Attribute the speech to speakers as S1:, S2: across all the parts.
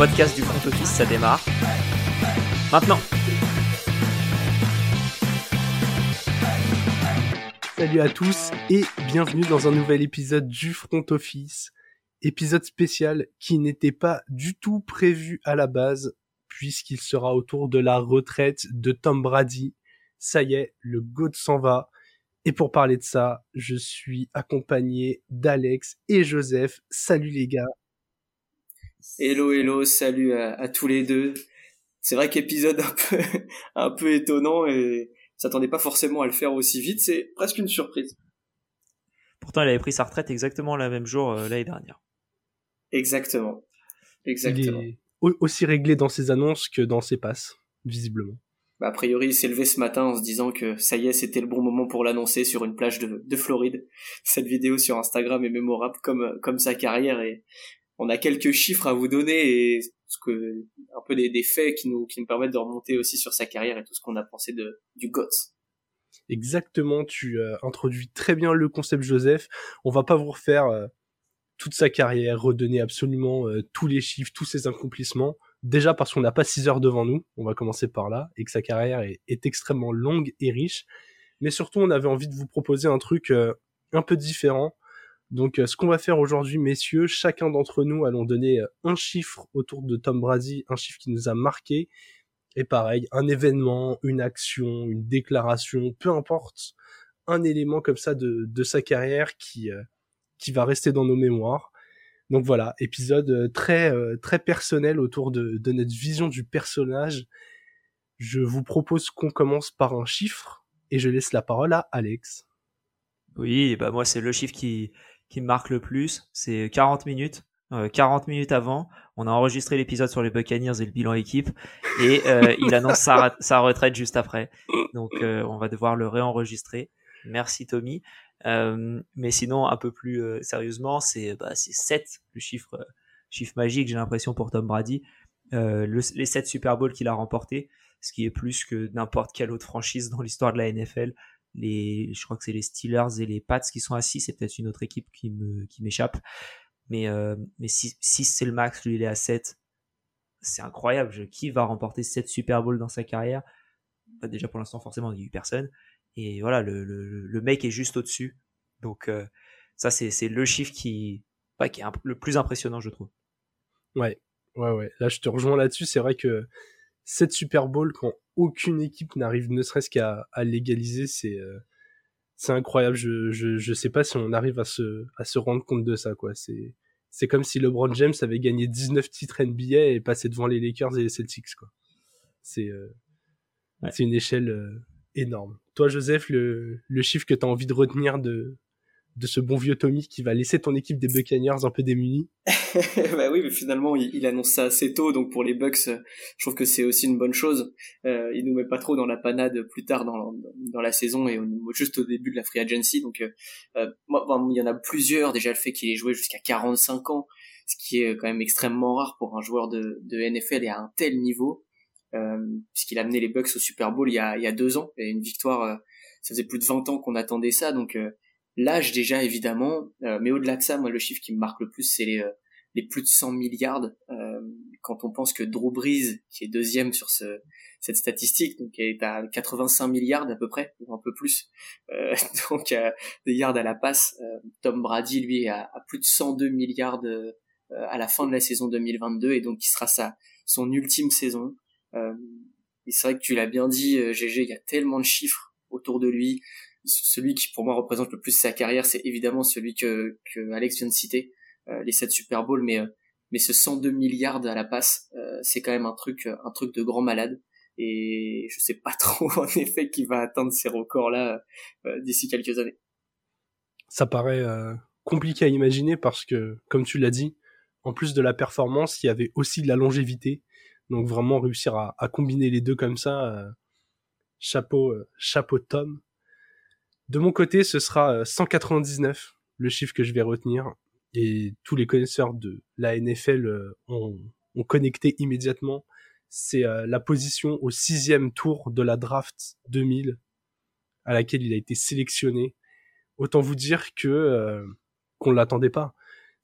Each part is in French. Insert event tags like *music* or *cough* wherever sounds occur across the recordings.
S1: podcast du front office, ça démarre. Maintenant.
S2: Salut à tous et bienvenue dans un nouvel épisode du front office. Épisode spécial qui n'était pas du tout prévu à la base puisqu'il sera autour de la retraite de Tom Brady. Ça y est, le GOAT s'en va. Et pour parler de ça, je suis accompagné d'Alex et Joseph. Salut les gars.
S3: Hello, hello, salut à, tous les deux. C'est vrai qu'épisode un peu, *laughs* un peu étonnant et s'attendait pas forcément à le faire aussi vite. C'est presque une surprise.
S1: Pourtant, il avait pris sa retraite exactement le même jour euh, l'année dernière.
S3: Exactement. Exactement.
S2: Il est aussi réglé dans ses annonces que dans ses passes, visiblement.
S3: Bah, a priori, il s'est levé ce matin en se disant que ça y est, c'était le bon moment pour l'annoncer sur une plage de, de Floride. Cette vidéo sur Instagram est mémorable comme, comme sa carrière et on a quelques chiffres à vous donner et ce que, un peu des, des, faits qui nous, qui nous permettent de remonter aussi sur sa carrière et tout ce qu'on a pensé de, du GOTS.
S2: Exactement, tu euh, introduis très bien le concept Joseph. On va pas vous refaire euh, toute sa carrière, redonner absolument euh, tous les chiffres, tous ses accomplissements. Déjà parce qu'on n'a pas 6 heures devant nous, on va commencer par là, et que sa carrière est extrêmement longue et riche. Mais surtout, on avait envie de vous proposer un truc un peu différent, donc, euh, ce qu'on va faire aujourd'hui, messieurs, chacun d'entre nous allons donner euh, un chiffre autour de Tom Brady, un chiffre qui nous a marqué. Et pareil, un événement, une action, une déclaration, peu importe, un élément comme ça de, de sa carrière qui, euh, qui va rester dans nos mémoires. Donc voilà, épisode très, très personnel autour de, de notre vision du personnage. Je vous propose qu'on commence par un chiffre et je laisse la parole à Alex.
S1: Oui, bah moi c'est le chiffre qui, qui me marque le plus, c'est 40 minutes. 40 euh, minutes avant, on a enregistré l'épisode sur les Buccaneers et le bilan équipe, et euh, il annonce sa, retraite juste après. Donc euh, on va devoir le réenregistrer. Merci Tommy. mais sinon, un peu plus sérieusement, c'est bah, 7, le chiffre, chiffre magique, j'ai l'impression, pour Tom Brady. les 7 Super Bowls qu'il a remportés, ce qui est plus que n'importe quelle autre franchise dans l'histoire de la NFL les, je crois que c'est les Steelers et les Pats qui sont à 6, c'est peut-être une autre équipe qui me, qui m'échappe. Mais, euh, mais 6, c'est le max, lui il est à 7. C'est incroyable. qui va remporter 7 Super Bowl dans sa carrière? Bah, déjà pour l'instant, forcément, il n'y a eu personne. Et voilà, le, le, le mec est juste au-dessus. Donc, euh, ça, c'est, c'est le chiffre qui, qui est le plus impressionnant, je trouve.
S2: Ouais, ouais, ouais. Là, je te rejoins là-dessus. C'est vrai que 7 Super Bowl, quand aucune équipe n'arrive ne serait-ce qu'à à légaliser, c'est euh, c'est incroyable. Je, je je sais pas si on arrive à se à se rendre compte de ça quoi. C'est c'est comme si LeBron James avait gagné 19 titres NBA et passé devant les Lakers et les Celtics quoi. C'est euh, c'est une échelle euh, énorme. Toi Joseph, le le chiffre que tu as envie de retenir de de ce bon vieux Tommy qui va laisser ton équipe des Buccaneers un peu démunie. *laughs*
S3: bah oui, mais finalement il, annonce ça assez tôt, donc pour les Bucks, euh, je trouve que c'est aussi une bonne chose. Euh, il nous met pas trop dans la panade plus tard dans, dans la saison et juste au début de la free agency. Donc euh, euh moi, il y en a plusieurs. Déjà le fait qu'il ait joué jusqu'à 45 ans, ce qui est quand même extrêmement rare pour un joueur de, NFL et à un tel niveau, euh, puisqu'il a amené les Bucks au Super Bowl il y a, il y a deux ans et une victoire. Euh, ça faisait plus de 20 ans qu'on attendait ça, donc L'âge déjà évidemment, euh, mais au-delà de ça, moi le chiffre qui me marque le plus, c'est les, euh, plus de 100 milliards. Euh, quand on pense que Drew Brees, qui est deuxième sur ce, cette statistique, donc est à 85 milliards à peu près, ou un peu plus, *laughs* donc des yards à la passe. Tom Brady, lui, a, plus de 102 milliards à la fin de la saison 2022, et donc qui sera sa son ultime saison. et c'est que tu l'as bien dit, GG, il y a tellement de chiffres autour de lui celui qui pour moi représente le plus sa carrière, c'est évidemment celui que, que Alex vient de citer, euh, les 7 Super Bowls, mais euh, mais ce 102 milliards à la passe, euh, c'est quand même un truc un truc de grand malade. Et je sais pas *laughs* trop en effet qui va atteindre ces records-là d'ici quelques années.
S2: Ça paraît compliqué à imaginer parce que, comme tu l'as dit, en plus de la performance, il y avait aussi de la longévité. Donc vraiment réussir à, à combiner les deux comme ça, chapeau, chapeau Tom. De mon côté, ce sera 199, euh, le chiffre que je vais retenir. Et tous les connaisseurs de la NFL euh, ont, connecté immédiatement. C'est euh, la position au sixième tour de la draft 2000 à laquelle il a été sélectionné. Autant vous dire que qu'on l'attendait pas.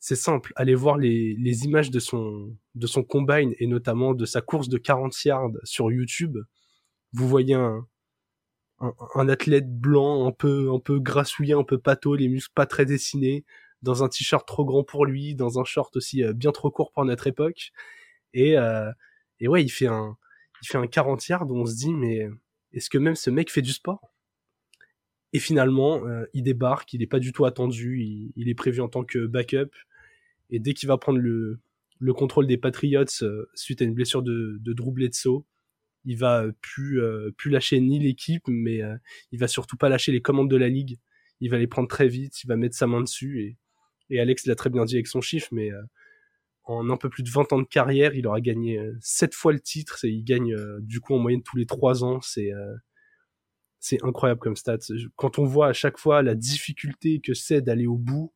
S2: c'est simple, allez voir les, les images de son, de son combine et notamment de sa course de 40 yards sur YouTube. Vous voyez un, un, athlète blanc un peu, un peu grassouillé, un peu pâteau, les muscles pas très dessinés, dans un t-shirt trop grand pour lui, dans un short aussi euh, bien trop court pour notre époque. Et, euh, et ouais, il fait un, il fait un 40 yards où on se dit, mais est-ce que même ce mec fait du sport? Et finalement, euh, il débarque, il n'est pas du tout attendu, il, est prévu en tant que backup. Et dès qu'il va prendre le, le contrôle des Patriots euh, suite à une blessure de, de Drew Bledsoe, il va plus, euh, plus lâcher ni l'équipe, mais il va surtout pas lâcher les commandes de la ligue. Il va les prendre très vite, il va mettre sa main dessus. Et, Alex l'a très bien dit avec son chiffre, mais en un peu plus de 20 ans de carrière, il aura gagné 7 euh, fois le titre. Et il gagne euh, du coup en moyenne tous les 3 ans. C'est euh, incroyable comme stats. Quand on voit à chaque fois la difficulté que c'est d'aller au bout,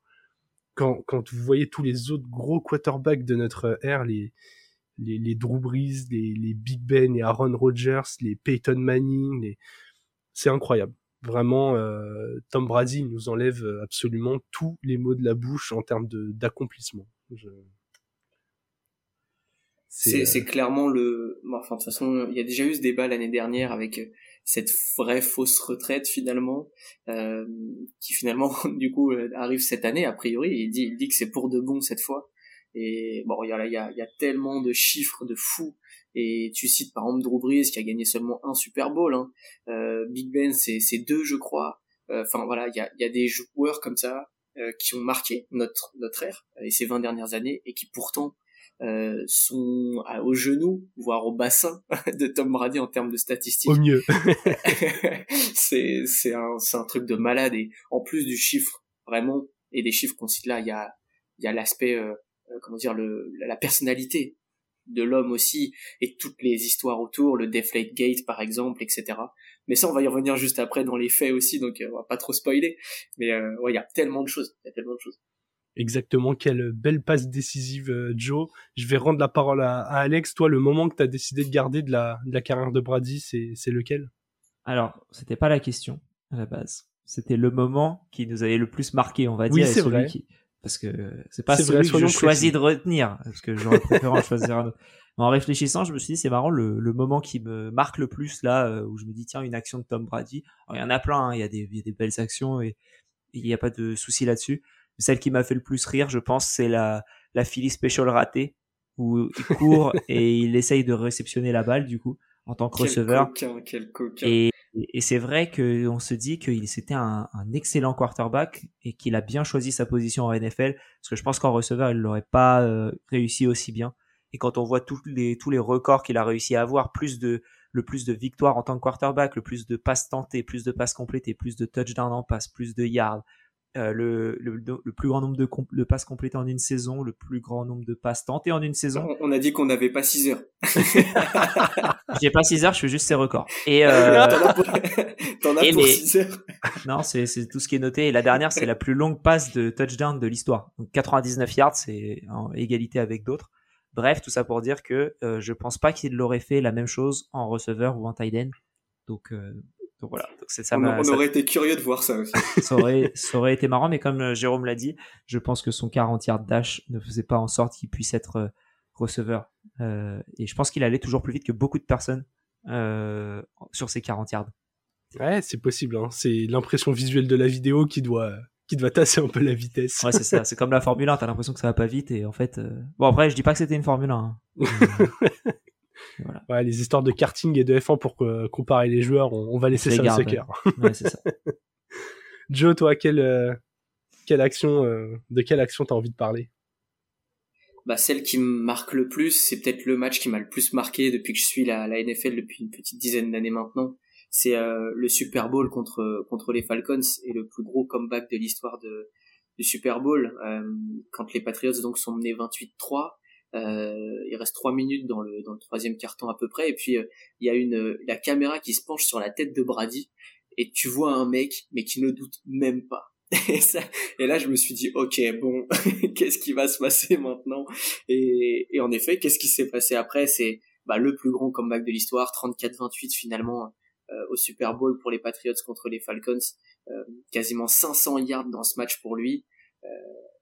S2: quand, quand vous voyez tous les autres gros quarterbacks de notre ère, les, les, les Drew Brees, les, les Big Ben, les Aaron Rodgers, les Peyton Manning, les... c'est incroyable. Vraiment, Tom Brady nous enlève absolument tous les mots de la bouche en termes d'accomplissement. Je...
S3: C'est euh, clairement le. enfin, de toute façon, il y a déjà eu ce débat l'année dernière avec euh, cette vraie fausse retraite finalement, euh, qui finalement *laughs* du coup euh, arrive cette année a priori. il dit, il dit que c'est pour de bon cette fois. Et bon, il y a, il y a, y a tellement de chiffres de fous. Et tu cites par exemple Drew Brees qui a gagné seulement un Super Bowl. Hein. Euh, Big Ben, c'est deux, je crois. Enfin voilà, il y a, il y a des joueurs comme ça qui ont marqué notre notre ère et ces 20 dernières années et qui pourtant euh, sont au genou, voire au bassin *laughs* de Tom Brady en termes de statistiques.
S2: Au mieux. *laughs*
S3: c'est c'est un c'est un truc de malade et en plus du chiffre vraiment et des chiffres qu'on cite là, il y a il y a l'aspect euh, euh, comment dire le la personnalité de l'homme aussi et toutes les histoires autour, le Deflate Gate par exemple, etc. Mais ça, on va y revenir juste après dans les faits aussi, donc on va pas trop spoiler. Mais ouais, il y a tellement de choses, il y a tellement de choses.
S2: Exactement, quelle belle passe décisive, euh, Joe. Je vais rendre la parole à, Alex. Toi, le moment que tu as décidé de garder de la, de la carrière de Brady, c'est lequel?
S1: Alors, c'était pas la question à la base. C'était le moment qui nous avait le plus marqué, on va dire.
S2: Oui, c'est vrai.
S1: Parce que c'est pas celui que je choisis de retenir, parce que j'aurais préféré en choisir un autre. *laughs* En réfléchissant, je me suis dit, c'est marrant, le, le, moment qui me marque le plus, là, euh, où je me dis, tiens, une action de Tom Brady. il y en a plein, hein. il, y a des, il y a des belles actions et il n'y a pas de souci là-dessus celle qui m'a fait le plus rire, je pense, c'est la, la Philly Special ratée, où il court *laughs* et il essaye de réceptionner la balle, du coup, en tant que receveur. Et, et c'est vrai qu'on se dit qu'il c'était un, excellent quarterback et qu'il a bien choisi sa position en NFL, parce que je pense qu'en receveur, il l'aurait pas euh, réussi aussi bien. Et quand on voit tous les, tous les records qu'il a réussi à avoir, plus de, le plus de victoires en tant que quarterback, le plus de passes tentées, plus de passes complétées, plus de touchdowns en passe, plus de yards, euh, le, le, plus grand nombre de, de, passes complétées en une saison, le plus grand nombre de passes tentées en une saison.
S3: On, a dit qu'on n'avait pas 6 heures. *laughs*
S1: J'ai pas 6 heures, je fais juste ces records. Et euh... *laughs*
S3: T'en as pour *laughs* 6 heures.
S1: non, c'est tout ce qui est noté. Et la dernière, c'est la plus longue passe de touchdown de l'histoire. Donc 99 yards, c'est en égalité avec d'autres. Bref, tout ça pour dire que euh, je pense pas qu'il l'aurait fait la même chose en receveur ou en tight end. Donc euh, donc voilà,
S3: c'est ça. On, aurait été curieux de voir ça aussi. *laughs*
S1: ça, aurait, ça aurait été marrant, mais comme euh, Jérôme l'a dit, je pense que son 40 yards dash ne faisait pas en sorte qu'il puisse être euh, receveur. Euh, et je pense qu'il allait toujours plus vite que beaucoup de personnes euh, sur ses 40 yards.
S2: Ouais, c'est possible. Hein. C'est l'impression visuelle de la vidéo qui doit qui doit tasser un peu la vitesse.
S1: Ouais, c'est ça. *laughs* C'est comme la Formule 1. T'as l'impression que ça va pas vite et en fait. Euh, bon après, je dis pas que c'était une Formule 1. Hein. *laughs*
S2: Ouais, les histoires de karting et de F1 pour comparer les joueurs, on, va laisser ça au soccer.
S1: Ouais, ça. *laughs*
S2: Joe, toi, quelle, euh, quelle action, euh, de quelle action t'as envie de parler?
S3: Bah, celle qui me marque le plus, c'est peut-être le match qui m'a le plus marqué depuis que je suis la, la NFL depuis une petite dizaine d'années maintenant. C'est euh, le Super Bowl contre contre les Falcons et le plus gros comeback de l'histoire de du Super Bowl quand les Patriots donc sont menés 28-3 euh, il reste trois minutes dans le dans le troisième carton à peu près, et puis euh, il y a une la caméra qui se penche sur la tête de Brady, et tu vois un mec mais qui ne doute même pas. *laughs* Et, là, je me suis dit, ok, bon, *laughs* qu'est-ce qui va se passer maintenant? Et, et en effet, qu'est-ce qui s'est passé après? C'est bah, le plus grand comeback de l'histoire, 34-28 finalement euh, au Super Bowl pour les Patriots contre les Falcons, euh, quasiment 500 yards dans ce match pour lui. Euh,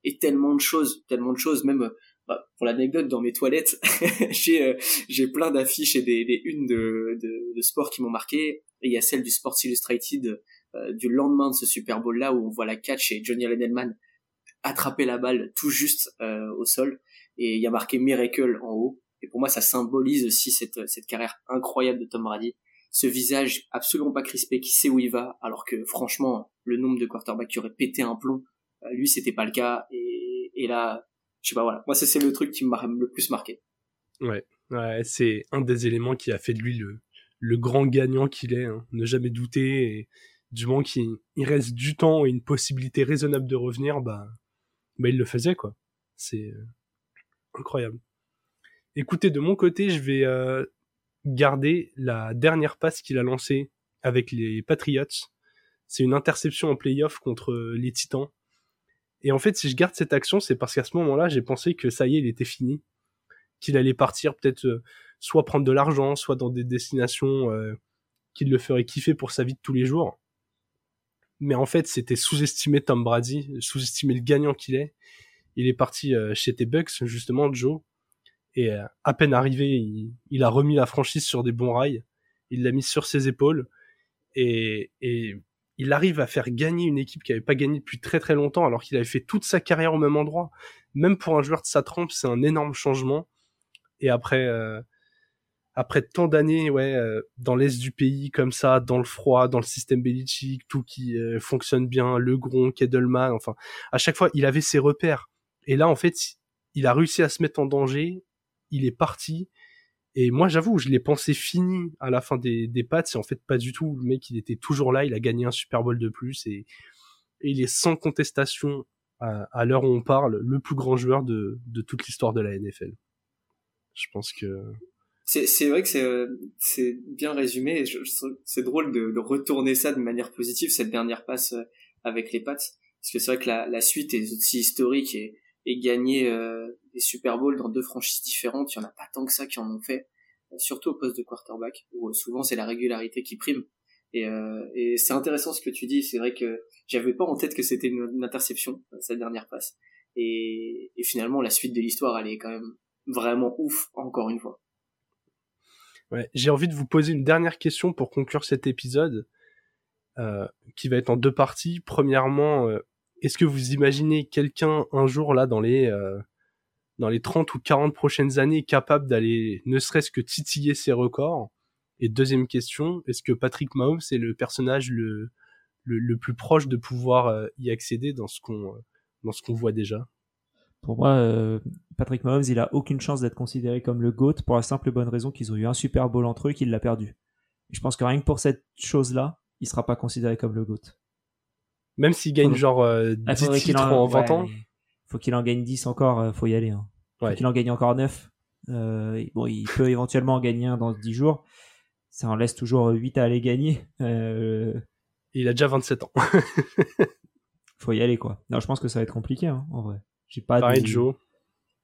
S3: et tellement de choses, tellement de choses, même bah, pour l'anecdote, dans mes toilettes, *laughs* j'ai euh, j'ai plein d'affiches et des, des unes de, de, de sport qui m'ont marqué. Il y a celle du Sports Illustrated euh, du lendemain de ce Super Bowl là où on voit la catch et Johnny Allen attraper la balle tout juste euh, au sol. Et il y a marqué Miracle en haut. Et pour moi, ça symbolise aussi cette, cette carrière incroyable de Tom Brady. Ce visage absolument pas crispé qui sait où il va, alors que franchement, le nombre de quarterbacks qui auraient pété un plomb, lui, c'était pas le cas. Et, et là, je sais pas, voilà. Moi, c'est le truc qui m'a le plus marqué.
S2: Ouais, ouais c'est un des éléments qui a fait de lui le, le grand gagnant qu'il est. Hein. Ne jamais douter. Et du moment qu'il il reste du temps et une possibilité raisonnable de revenir, bah, bah il le faisait, quoi. C'est euh, incroyable. Écoutez, de mon côté, je vais euh, garder la dernière passe qu'il a lancée avec les Patriots. C'est une interception en playoff contre les Titans. Et en fait, si je garde cette action, c'est parce qu'à ce moment-là, j'ai pensé que ça y est, il était fini, qu'il allait partir peut-être euh, soit prendre de l'argent, soit dans des destinations euh, qui le feraient kiffer pour sa vie de tous les jours. Mais en fait, c'était sous-estimer Tom Brady, sous-estimer le gagnant qu'il est. Il est parti euh, chez tes Bucks, justement, Joe. Et euh, à peine arrivé, il, il, a remis la franchise sur des bons rails. Il l'a mis sur ses épaules. Et, et il arrive à faire gagner une équipe qui avait pas gagné depuis très très longtemps alors qu'il avait fait toute sa carrière au même endroit. Même pour un joueur de sa trempe, c'est un énorme changement. Et après euh, après tant d'années ouais euh, dans l'est du pays comme ça, dans le froid, dans le système Belichick, tout qui euh, fonctionne bien, Le Gron, Kedelman, enfin à chaque fois il avait ses repères. Et là en fait, il a réussi à se mettre en danger, il est parti et moi, j'avoue, je l'ai pensé fini à la fin des, des pattes. C'est en fait pas du tout. Le mec, il était toujours là. Il a gagné un Super Bowl de plus et, il est sans contestation à, l'heure où on parle le plus grand joueur de, de toute l'histoire de la NFL. Je pense que
S3: c'est vrai que c'est c'est bien résumé. C'est drôle de, retourner ça de manière positive cette dernière passe euh, avec les pattes parce que c'est vrai que la, la suite est aussi historique et, et gagner euh, Super Bowls dans deux franchises différentes, il y en a pas tant que ça qui en ont fait, euh, surtout au poste de quarterback, où euh, souvent c'est la régularité qui prime. Et, euh, et c'est intéressant ce que tu dis, c'est vrai que j'avais pas en tête que c'était une, interception, cette dernière passe. Et, finalement, la suite de l'histoire, elle est quand même vraiment ouf, encore une fois.
S2: J'ai envie de vous poser une dernière question pour conclure cet épisode, qui va être en deux parties. Premièrement, est-ce que vous imaginez quelqu'un un jour là dans les dans les 30 ou 40 prochaines années capable d'aller ne serait-ce que titiller ses records Et deuxième question, est-ce que Patrick Mahomes est le personnage le le, le plus proche de pouvoir euh, y accéder dans ce qu'on dans ce qu'on voit déjà?
S1: Pour moi, euh, Patrick Mahomes, il a aucune chance d'être considéré comme le GOAT pour la simple et bonne raison qu'ils ont eu un Super Bowl entre eux et qu'il l'a perdu. Et je pense que rien que pour cette chose-là, il sera pas considéré comme le GOAT.
S2: Même s'il gagne genre euh, 10 ah, titres en, 20 ans.
S1: Faut qu'il en gagne 10 encore, euh, faut y aller. Hein. Faut qu'il en gagne encore 9. Euh, bon, il peut éventuellement en gagner un dans 10 jours. Ça en laisse toujours 8 à aller gagner. Euh...
S2: Il a déjà 27 ans. *laughs*
S1: faut y aller quoi. Non, je pense que ça va être compliqué hein, en vrai. J'ai pas
S2: Pareil de Joe.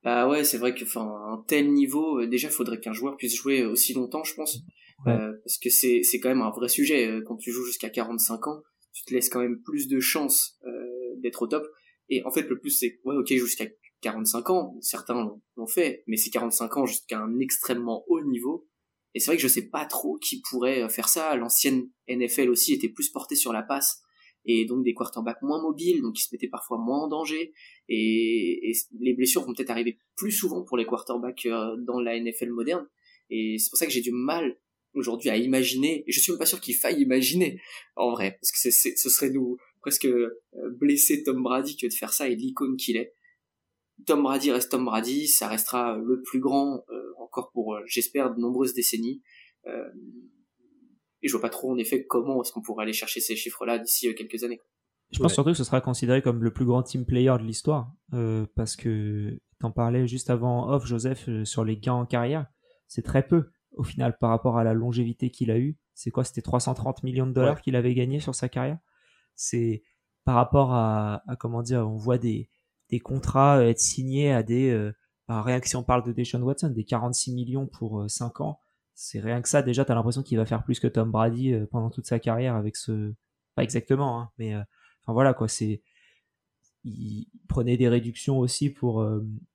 S3: Bah ouais, c'est vrai que enfin un tel niveau, euh, déjà faudrait qu'un joueur puisse jouer aussi longtemps, je pense, euh, parce que c'est c'est quand même un vrai sujet euh, quand tu joues jusqu'à 45 ans tu te laisses quand même plus de chances euh, d'être au top. Et en fait, le plus, c'est, ouais, ok, jusqu'à 45 ans, certains l'ont fait, mais c'est 45 ans jusqu'à un extrêmement haut niveau. Et c'est vrai que je sais pas trop qui pourrait euh, faire ça. L'ancienne NFL aussi était plus portée sur la passe et donc des quarterbacks moins mobiles, donc qui se mettaient parfois moins en danger. Et, les blessures vont peut-être arriver plus souvent pour les quarterbacks euh, dans la NFL moderne. Et c'est pour ça que j'ai du mal aujourd'hui à imaginer, et je suis même pas sûr qu'il faille imaginer, en vrai, parce que ce serait nous presque euh, blesser Tom Brady que de faire ça et l'icône qu'il est. Tom Brady reste Tom Brady, ça restera le plus grand euh, encore pour, euh, j'espère, de nombreuses décennies. et je vois pas trop en effet comment est-ce qu'on pourrait aller chercher ces chiffres-là d'ici quelques années.
S1: Je pense surtout que ce sera considéré comme le plus grand team player de l'histoire, parce que t'en parlais juste avant off, Joseph, sur les gains en carrière, c'est très peu au final par rapport à la longévité qu'il a eu. C'est quoi C'était 330 millions de dollars qu'il avait gagné sur sa carrière? C'est par rapport à, comment dire, on voit des, des contrats être signés à des euh, rien que si on parle de Deshaun Watson, des 46 millions pour 5 euh, ans, c'est rien que ça déjà t'as l'impression qu'il va faire plus que Tom Brady euh, pendant toute sa carrière avec ce pas exactement hein, mais euh, enfin voilà quoi, c'est il prenait des réductions aussi pour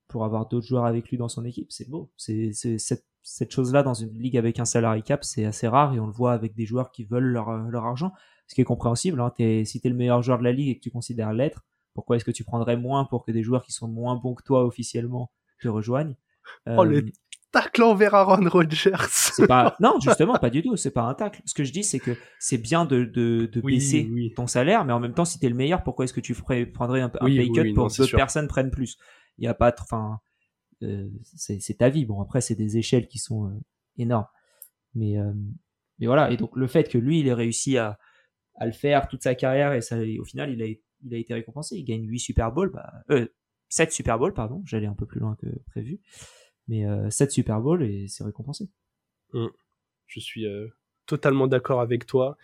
S1: pour avoir d'autres joueurs avec lui dans son équipe. C'est beau. C'est cette, cette chose-là dans une ligue avec un salary cap, c'est assez rare et on le voit avec des joueurs qui veulent leur, leur argent, ce qui est compréhensible. Hein. Es, si tu es le meilleur joueur de la ligue et que tu considères l'être, pourquoi est-ce que tu prendrais moins pour que des joueurs qui sont moins bons que toi officiellement te rejoignent
S2: Oh, le euh, tacle envers Aaron Rodgers.
S1: pas, *laughs* non, justement, pas du tout. C'est pas un tacle. Ce que je dis, c'est que c'est bien de, de, de baisser ton salaire, mais en même temps, si t'es le meilleur, pourquoi est-ce que tu ferais, prendrais un, pay cut pour que d'autres personnes prennent plus? Il y a pas, enfin, euh, c'est ta vie. Bon, après, c'est des échelles qui sont euh, énormes. Mais, euh, mais voilà. Et donc, le fait que lui, il ait réussi à, à le faire toute sa carrière et au final, il a, été récompensé. Il gagne 8 Super Bowl, bah, euh, 7 Super Bowl, pardon. J'allais un peu plus loin que prévu. Mais euh, 7 Super Bowl et c'est récompensé.
S2: Mmh. Je suis totalement d'accord avec toi.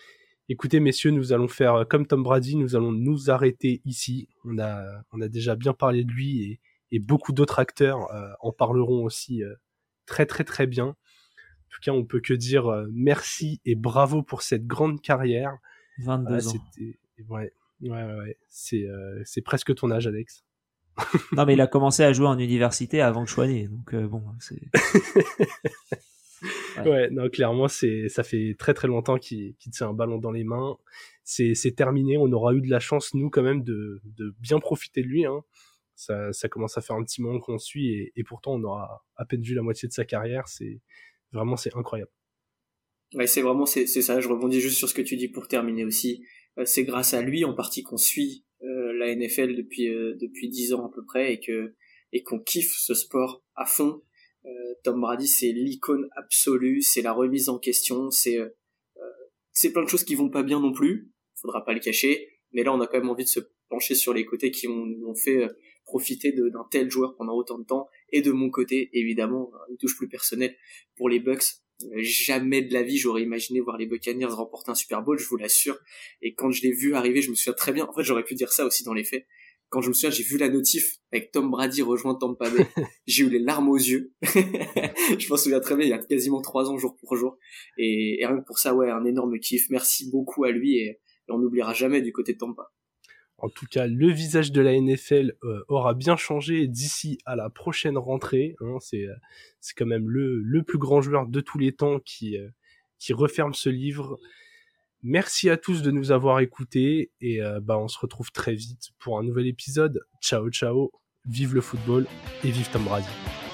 S2: Écoutez, messieurs, nous allons faire comme Tom Brady, nous allons nous arrêter ici. On a, déjà bien parlé de lui et, beaucoup d'autres acteurs euh, en parleront aussi euh, très très très bien. En tout cas, on peut que dire euh, merci et bravo pour cette grande carrière.
S1: 22 ans.
S2: Ouais, ouais, ouais. C'est c'est presque ton âge, Alex.
S1: non, mais il a *laughs* commencé à jouer en université avant que je sois né, donc bon, c'est. *laughs*
S2: ouais. non, clairement, c'est, ça fait très très longtemps qu'il, qu'il tient un ballon dans les mains. C'est, c'est terminé. On aura eu de la chance, nous, quand même, de, de bien profiter de lui. Hein ça, ça commence à faire un petit moment qu'on suit et, et, pourtant on aura à peine vu la moitié de sa carrière. C'est vraiment c'est incroyable.
S3: Ouais, c'est vraiment c'est ça. Je rebondis juste sur ce que tu dis pour terminer aussi. Euh, c'est grâce à lui en partie qu'on suit euh, la NFL depuis euh, depuis dix ans à peu près et que et qu'on kiffe ce sport à fond. Euh, Tom Brady c'est l'icône absolue, c'est la remise en question, c'est c'est plein de choses qui vont pas bien non plus. Faudra pas le cacher. Mais là on a quand même envie de se pencher sur les côtés qui ont, ont fait profiter d'un tel joueur pendant autant de temps. Et de mon côté, évidemment, une touche plus personnelle pour les Bucks. Jamais de la vie j'aurais imaginé voir les Buccaneers remporter un Super Bowl, je vous l'assure. Et quand je l'ai vu arriver, je me souviens très bien. En fait, j'aurais pu dire ça aussi dans les faits. Quand je me souviens, j'ai vu la notif avec Tom Brady rejoint Tampa Bay. *laughs* j'ai eu les larmes aux yeux. *laughs* je m'en souviens très bien, il y a quasiment trois ans jour pour jour. Et, rien que pour ça, ouais, un énorme kiff. Merci beaucoup à lui et, et on n'oubliera jamais du côté de Tampa.
S2: En tout cas, le visage de la NFL euh, aura bien changé d'ici à la prochaine rentrée. Hein, c'est euh, c'est quand même le, le plus grand joueur de tous les temps qui euh, qui referme ce livre. Merci à tous de nous avoir écoutés et bah on se retrouve très vite pour un nouvel épisode. Ciao ciao, vive le football et vive Tom Brady.